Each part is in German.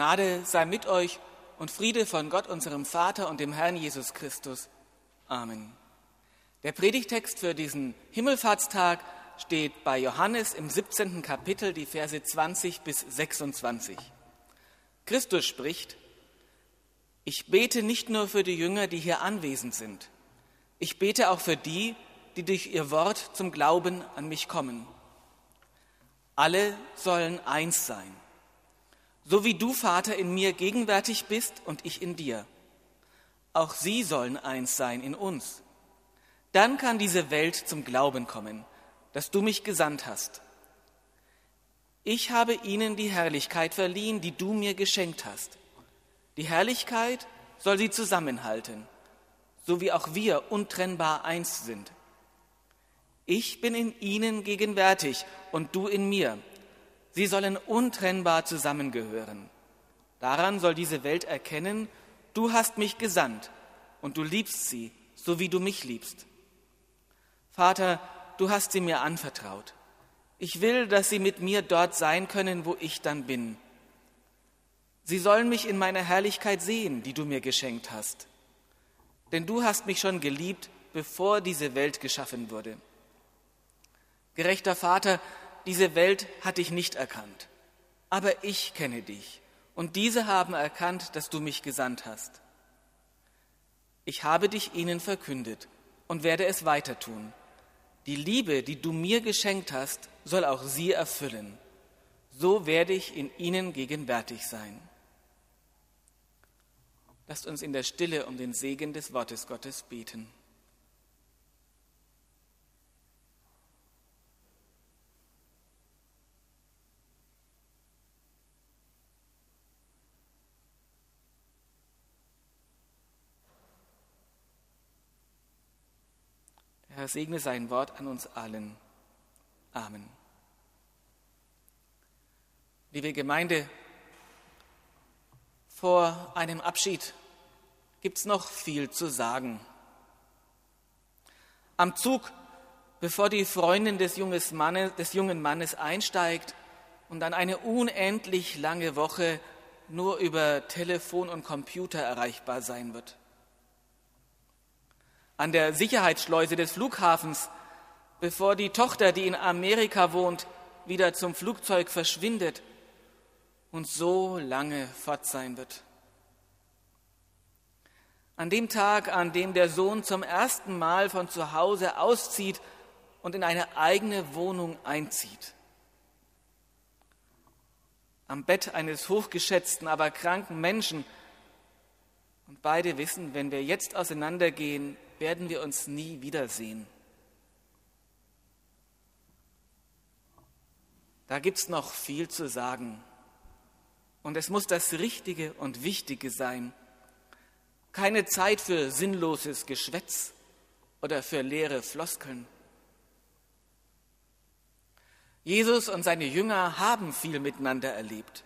Gnade sei mit euch und Friede von Gott, unserem Vater und dem Herrn Jesus Christus. Amen. Der Predigtext für diesen Himmelfahrtstag steht bei Johannes im 17. Kapitel, die Verse 20 bis 26. Christus spricht, ich bete nicht nur für die Jünger, die hier anwesend sind. Ich bete auch für die, die durch ihr Wort zum Glauben an mich kommen. Alle sollen eins sein. So wie du, Vater, in mir gegenwärtig bist und ich in dir. Auch sie sollen eins sein in uns. Dann kann diese Welt zum Glauben kommen, dass du mich gesandt hast. Ich habe ihnen die Herrlichkeit verliehen, die du mir geschenkt hast. Die Herrlichkeit soll sie zusammenhalten, so wie auch wir untrennbar eins sind. Ich bin in ihnen gegenwärtig und du in mir. Sie sollen untrennbar zusammengehören. Daran soll diese Welt erkennen, du hast mich gesandt und du liebst sie, so wie du mich liebst. Vater, du hast sie mir anvertraut. Ich will, dass sie mit mir dort sein können, wo ich dann bin. Sie sollen mich in meiner Herrlichkeit sehen, die du mir geschenkt hast. Denn du hast mich schon geliebt, bevor diese Welt geschaffen wurde. Gerechter Vater, diese Welt hat dich nicht erkannt, aber ich kenne dich, und diese haben erkannt, dass du mich gesandt hast. Ich habe dich ihnen verkündet und werde es weiter tun. Die Liebe, die du mir geschenkt hast, soll auch sie erfüllen. So werde ich in ihnen gegenwärtig sein. Lasst uns in der Stille um den Segen des Wortes Gottes beten. Herr segne sein Wort an uns allen. Amen. Liebe Gemeinde, vor einem Abschied gibt es noch viel zu sagen. Am Zug, bevor die Freundin des, Mannes, des jungen Mannes einsteigt und dann eine unendlich lange Woche nur über Telefon und Computer erreichbar sein wird. An der Sicherheitsschleuse des Flughafens, bevor die Tochter, die in Amerika wohnt, wieder zum Flugzeug verschwindet und so lange fort sein wird. An dem Tag, an dem der Sohn zum ersten Mal von zu Hause auszieht und in eine eigene Wohnung einzieht. Am Bett eines hochgeschätzten, aber kranken Menschen. Und beide wissen, wenn wir jetzt auseinandergehen, werden wir uns nie wiedersehen. Da gibt es noch viel zu sagen. Und es muss das Richtige und Wichtige sein keine Zeit für sinnloses Geschwätz oder für leere Floskeln. Jesus und seine Jünger haben viel miteinander erlebt.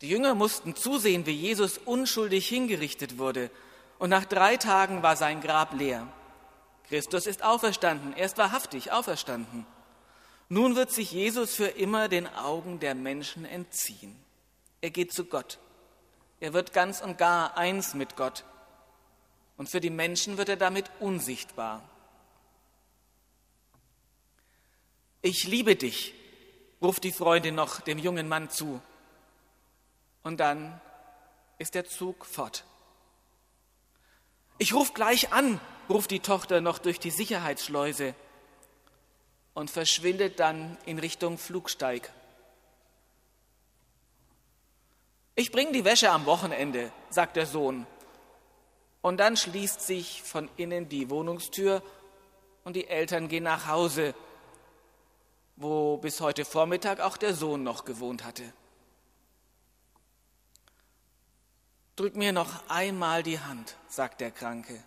Die Jünger mussten zusehen, wie Jesus unschuldig hingerichtet wurde, und nach drei Tagen war sein Grab leer. Christus ist auferstanden, er ist wahrhaftig auferstanden. Nun wird sich Jesus für immer den Augen der Menschen entziehen. Er geht zu Gott. Er wird ganz und gar eins mit Gott. Und für die Menschen wird er damit unsichtbar. Ich liebe dich, ruft die Freundin noch dem jungen Mann zu. Und dann ist der Zug fort. Ich ruf gleich an, ruft die Tochter noch durch die Sicherheitsschleuse und verschwindet dann in Richtung Flugsteig. Ich bringe die Wäsche am Wochenende, sagt der Sohn. Und dann schließt sich von innen die Wohnungstür und die Eltern gehen nach Hause, wo bis heute Vormittag auch der Sohn noch gewohnt hatte. Drück mir noch einmal die Hand, sagt der Kranke,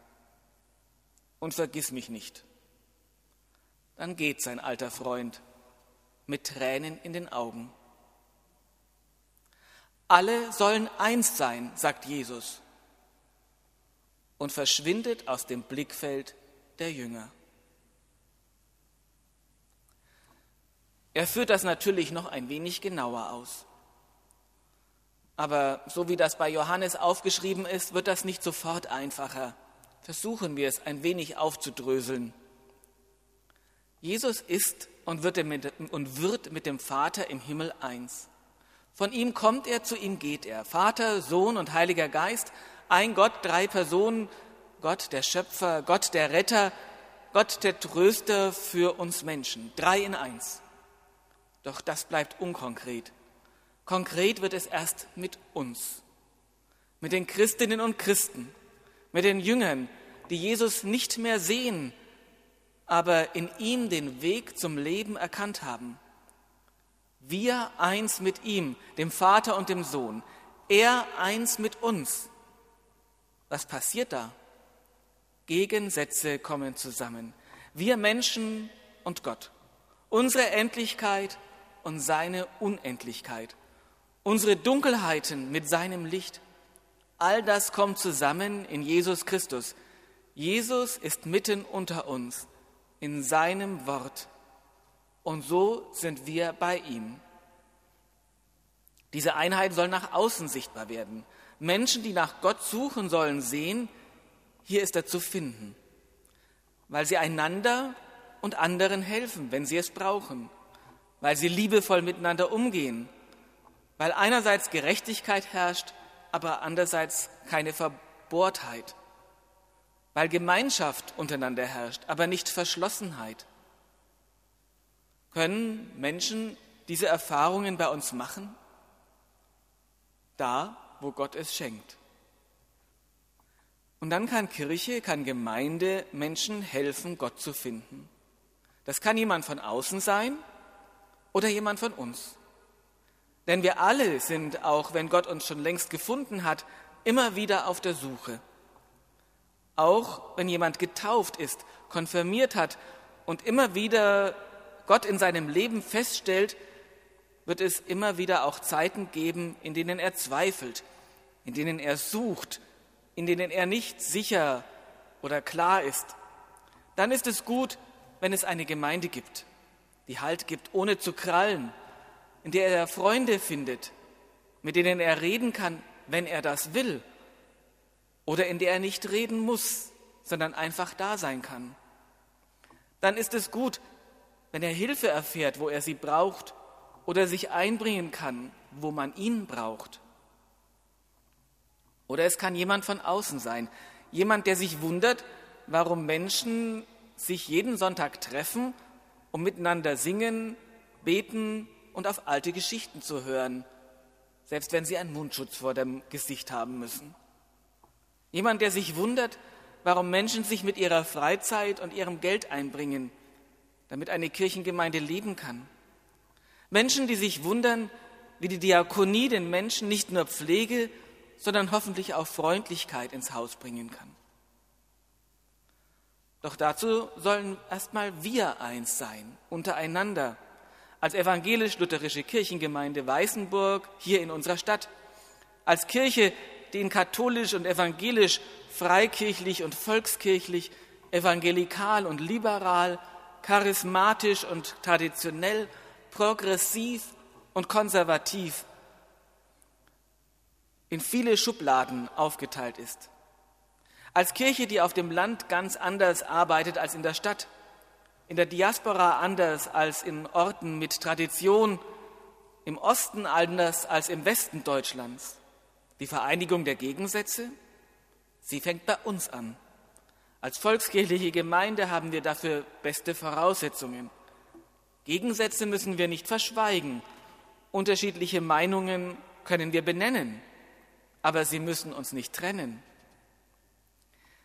und vergiss mich nicht. Dann geht sein alter Freund mit Tränen in den Augen. Alle sollen eins sein, sagt Jesus und verschwindet aus dem Blickfeld der Jünger. Er führt das natürlich noch ein wenig genauer aus. Aber so wie das bei Johannes aufgeschrieben ist, wird das nicht sofort einfacher. Versuchen wir es ein wenig aufzudröseln. Jesus ist und wird mit dem Vater im Himmel eins. Von ihm kommt er, zu ihm geht er. Vater, Sohn und Heiliger Geist, ein Gott, drei Personen, Gott der Schöpfer, Gott der Retter, Gott der Tröster für uns Menschen. Drei in eins. Doch das bleibt unkonkret. Konkret wird es erst mit uns, mit den Christinnen und Christen, mit den Jüngern, die Jesus nicht mehr sehen, aber in ihm den Weg zum Leben erkannt haben. Wir eins mit ihm, dem Vater und dem Sohn, er eins mit uns. Was passiert da? Gegensätze kommen zusammen. Wir Menschen und Gott. Unsere Endlichkeit und seine Unendlichkeit. Unsere Dunkelheiten mit seinem Licht. All das kommt zusammen in Jesus Christus. Jesus ist mitten unter uns, in seinem Wort. Und so sind wir bei ihm. Diese Einheit soll nach außen sichtbar werden. Menschen, die nach Gott suchen, sollen sehen, hier ist er zu finden, weil sie einander und anderen helfen, wenn sie es brauchen, weil sie liebevoll miteinander umgehen, weil einerseits Gerechtigkeit herrscht, aber andererseits keine Verbohrtheit, weil Gemeinschaft untereinander herrscht, aber nicht Verschlossenheit. Können Menschen diese Erfahrungen bei uns machen? Da, wo Gott es schenkt. Und dann kann Kirche, kann Gemeinde Menschen helfen, Gott zu finden. Das kann jemand von außen sein oder jemand von uns. Denn wir alle sind, auch wenn Gott uns schon längst gefunden hat, immer wieder auf der Suche. Auch wenn jemand getauft ist, konfirmiert hat und immer wieder Gott in seinem Leben feststellt, wird es immer wieder auch Zeiten geben, in denen er zweifelt, in denen er sucht, in denen er nicht sicher oder klar ist. Dann ist es gut, wenn es eine Gemeinde gibt, die Halt gibt, ohne zu krallen, in der er Freunde findet, mit denen er reden kann, wenn er das will, oder in der er nicht reden muss, sondern einfach da sein kann. Dann ist es gut, wenn er Hilfe erfährt, wo er sie braucht, oder sich einbringen kann, wo man ihn braucht. Oder es kann jemand von außen sein, jemand, der sich wundert, warum Menschen sich jeden Sonntag treffen, um miteinander singen, beten und auf alte Geschichten zu hören, selbst wenn sie einen Mundschutz vor dem Gesicht haben müssen. Jemand, der sich wundert, warum Menschen sich mit ihrer Freizeit und ihrem Geld einbringen, damit eine Kirchengemeinde leben kann. Menschen, die sich wundern, wie die Diakonie den Menschen nicht nur Pflege, sondern hoffentlich auch Freundlichkeit ins Haus bringen kann. Doch dazu sollen erstmal wir eins sein, untereinander, als evangelisch-lutherische Kirchengemeinde Weißenburg hier in unserer Stadt, als Kirche, die in katholisch und evangelisch, freikirchlich und volkskirchlich, evangelikal und liberal, charismatisch und traditionell, progressiv und konservativ in viele Schubladen aufgeteilt ist. Als Kirche, die auf dem Land ganz anders arbeitet als in der Stadt, in der Diaspora anders als in Orten mit Tradition, im Osten anders als im Westen Deutschlands. Die Vereinigung der Gegensätze, sie fängt bei uns an. Als volkskirchliche Gemeinde haben wir dafür beste Voraussetzungen. Gegensätze müssen wir nicht verschweigen. Unterschiedliche Meinungen können wir benennen, aber sie müssen uns nicht trennen.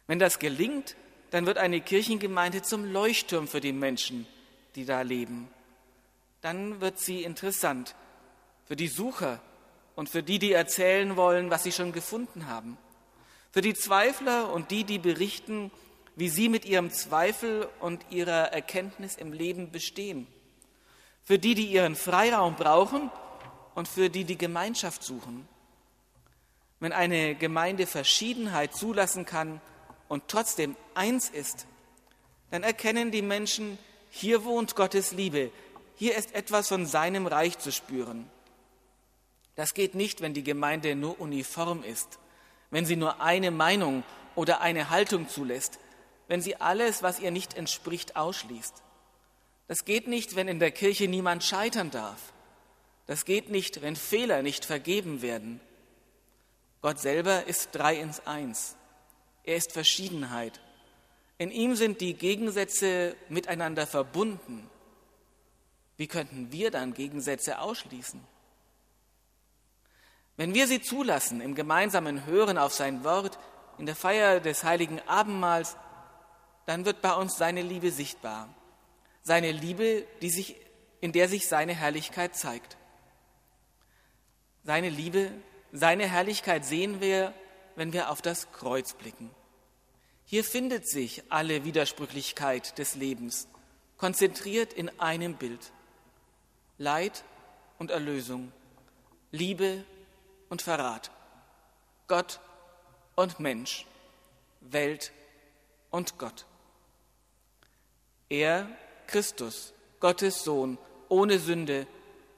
Wenn das gelingt, dann wird eine Kirchengemeinde zum Leuchtturm für die Menschen, die da leben. Dann wird sie interessant für die Sucher und für die, die erzählen wollen, was sie schon gefunden haben. Für die Zweifler und die, die berichten, wie sie mit ihrem Zweifel und ihrer Erkenntnis im Leben bestehen. Für die, die ihren Freiraum brauchen und für die, die Gemeinschaft suchen. Wenn eine Gemeinde Verschiedenheit zulassen kann und trotzdem eins ist, dann erkennen die Menschen, hier wohnt Gottes Liebe, hier ist etwas von seinem Reich zu spüren. Das geht nicht, wenn die Gemeinde nur uniform ist, wenn sie nur eine Meinung oder eine Haltung zulässt, wenn sie alles, was ihr nicht entspricht, ausschließt. Das geht nicht, wenn in der Kirche niemand scheitern darf. Das geht nicht, wenn Fehler nicht vergeben werden. Gott selber ist drei ins Eins. Er ist Verschiedenheit. In ihm sind die Gegensätze miteinander verbunden. Wie könnten wir dann Gegensätze ausschließen? Wenn wir sie zulassen im gemeinsamen Hören auf sein Wort, in der Feier des heiligen Abendmahls, dann wird bei uns seine Liebe sichtbar. Seine Liebe, die sich, in der sich seine Herrlichkeit zeigt. Seine Liebe, seine Herrlichkeit sehen wir, wenn wir auf das Kreuz blicken. Hier findet sich alle Widersprüchlichkeit des Lebens, konzentriert in einem Bild. Leid und Erlösung, Liebe und Verrat, Gott und Mensch, Welt und Gott. Er, Christus, Gottes Sohn, ohne Sünde,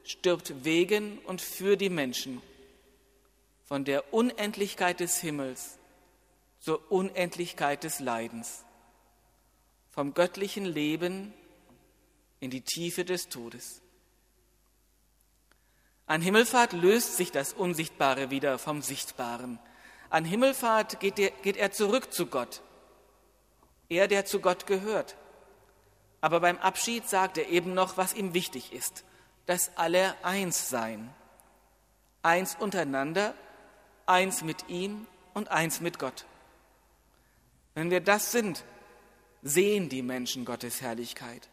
stirbt wegen und für die Menschen. Von der Unendlichkeit des Himmels zur Unendlichkeit des Leidens. Vom göttlichen Leben in die Tiefe des Todes. An Himmelfahrt löst sich das Unsichtbare wieder vom Sichtbaren. An Himmelfahrt geht er, geht er zurück zu Gott. Er, der zu Gott gehört. Aber beim Abschied sagt er eben noch, was ihm wichtig ist, dass alle eins seien. Eins untereinander, eins mit ihm und eins mit Gott. Wenn wir das sind, sehen die Menschen Gottes Herrlichkeit.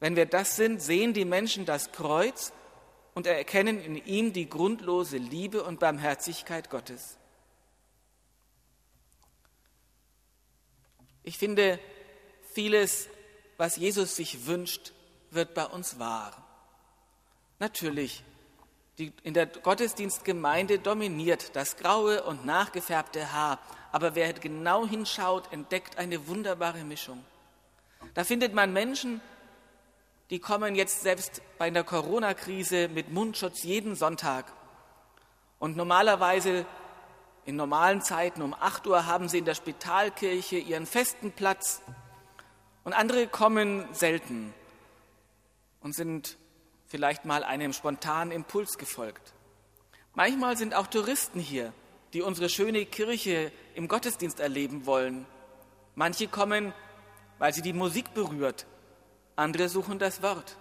Wenn wir das sind, sehen die Menschen das Kreuz und erkennen in ihm die grundlose Liebe und Barmherzigkeit Gottes. Ich finde, vieles was Jesus sich wünscht, wird bei uns wahr. Natürlich, die, in der Gottesdienstgemeinde dominiert das graue und nachgefärbte Haar, aber wer genau hinschaut, entdeckt eine wunderbare Mischung. Da findet man Menschen, die kommen jetzt selbst bei der Corona-Krise mit Mundschutz jeden Sonntag. Und normalerweise in normalen Zeiten um 8 Uhr haben sie in der Spitalkirche ihren festen Platz und andere kommen selten und sind vielleicht mal einem spontanen Impuls gefolgt. Manchmal sind auch Touristen hier, die unsere schöne Kirche im Gottesdienst erleben wollen. Manche kommen, weil sie die Musik berührt, andere suchen das Wort.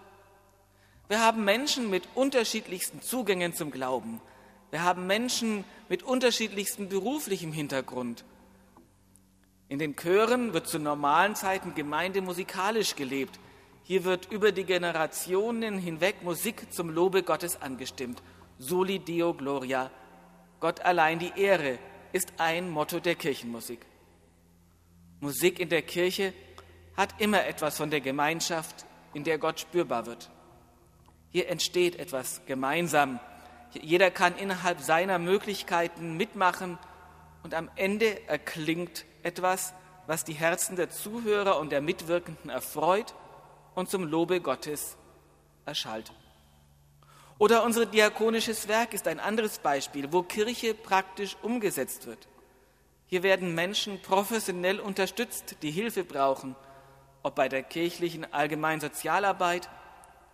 Wir haben Menschen mit unterschiedlichsten Zugängen zum Glauben. Wir haben Menschen mit unterschiedlichstem beruflichem Hintergrund. In den Chören wird zu normalen Zeiten Gemeinde musikalisch gelebt. Hier wird über die Generationen hinweg Musik zum Lobe Gottes angestimmt. Soli Deo Gloria. Gott allein die Ehre ist ein Motto der Kirchenmusik. Musik in der Kirche hat immer etwas von der Gemeinschaft, in der Gott spürbar wird. Hier entsteht etwas gemeinsam. Jeder kann innerhalb seiner Möglichkeiten mitmachen und am Ende erklingt etwas, was die Herzen der Zuhörer und der Mitwirkenden erfreut und zum Lobe Gottes erschallt. Oder unser diakonisches Werk ist ein anderes Beispiel, wo Kirche praktisch umgesetzt wird. Hier werden Menschen professionell unterstützt, die Hilfe brauchen, ob bei der kirchlichen allgemeinen Sozialarbeit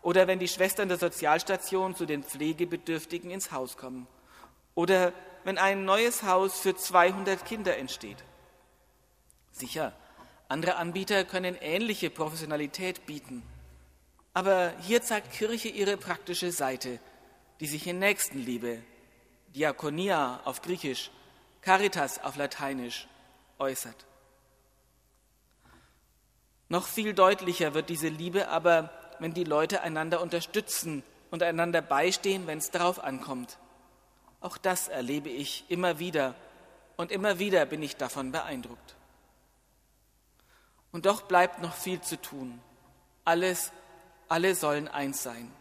oder wenn die Schwestern der Sozialstation zu den Pflegebedürftigen ins Haus kommen oder wenn ein neues Haus für 200 Kinder entsteht. Sicher, andere Anbieter können ähnliche Professionalität bieten. Aber hier zeigt Kirche ihre praktische Seite, die sich in Nächstenliebe, Diakonia auf Griechisch, Caritas auf Lateinisch äußert. Noch viel deutlicher wird diese Liebe aber, wenn die Leute einander unterstützen und einander beistehen, wenn es darauf ankommt. Auch das erlebe ich immer wieder und immer wieder bin ich davon beeindruckt. Und doch bleibt noch viel zu tun. Alles, alle sollen eins sein.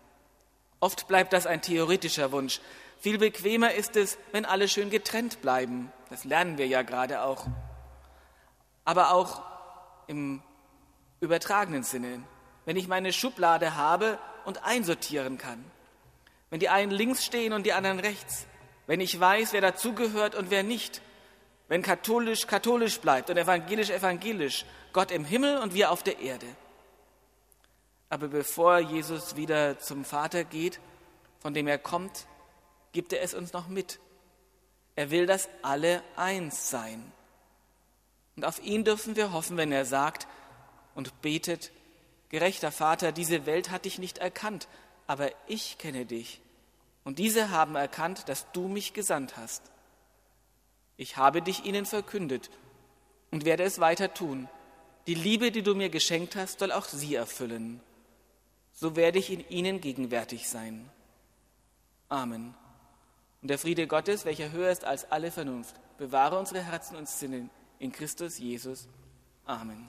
Oft bleibt das ein theoretischer Wunsch. Viel bequemer ist es, wenn alle schön getrennt bleiben. Das lernen wir ja gerade auch. Aber auch im übertragenen Sinne, wenn ich meine Schublade habe und einsortieren kann. wenn die einen links stehen und die anderen rechts, wenn ich weiß, wer dazugehört und wer nicht, wenn katholisch katholisch bleibt und evangelisch evangelisch, Gott im Himmel und wir auf der Erde. Aber bevor Jesus wieder zum Vater geht, von dem er kommt, gibt er es uns noch mit. Er will, dass alle eins sein. Und auf ihn dürfen wir hoffen, wenn er sagt und betet, gerechter Vater, diese Welt hat dich nicht erkannt, aber ich kenne dich. Und diese haben erkannt, dass du mich gesandt hast. Ich habe dich ihnen verkündet und werde es weiter tun. Die Liebe, die du mir geschenkt hast, soll auch sie erfüllen so werde ich in ihnen gegenwärtig sein. Amen. Und der Friede Gottes, welcher höher ist als alle Vernunft, bewahre unsere Herzen und Sinnen in Christus Jesus. Amen.